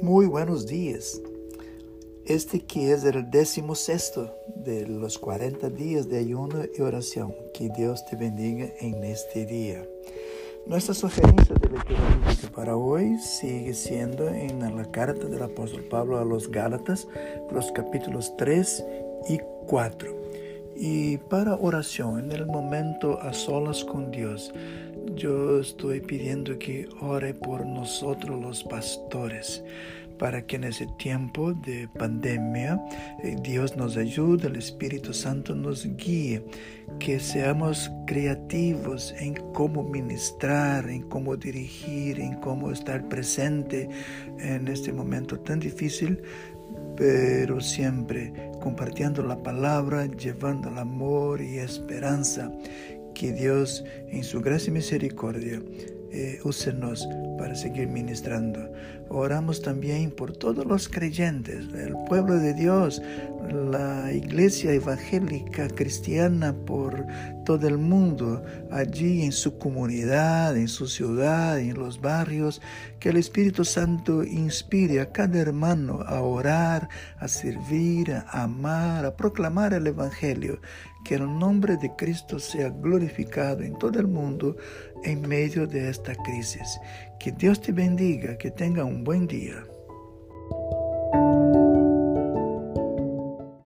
Muy buenos días. Este que es el décimo sexto de los 40 días de ayuno y oración. Que Dios te bendiga en este día. Nuestra sugerencia de lectura bíblica para hoy sigue siendo en la carta del apóstol Pablo a los Gálatas, los capítulos 3 y 4. Y para oración, en el momento a solas con Dios, yo estoy pidiendo que ore por nosotros los pastores para que en ese tiempo de pandemia eh, Dios nos ayude, el Espíritu Santo nos guíe, que seamos creativos en cómo ministrar, en cómo dirigir, en cómo estar presente en este momento tan difícil, pero siempre compartiendo la palabra, llevando el amor y esperanza que Dios en su gracia y misericordia eh, úsenos para seguir ministrando. Oramos también por todos los creyentes, el pueblo de Dios, la iglesia evangélica cristiana por todo el mundo, allí en su comunidad, en su ciudad, en los barrios, que el Espíritu Santo inspire a cada hermano a orar, a servir, a amar, a proclamar el Evangelio, que el nombre de Cristo sea glorificado en todo el mundo en medio de esta crisis. Que Dios te bendiga, que tenga un buen día.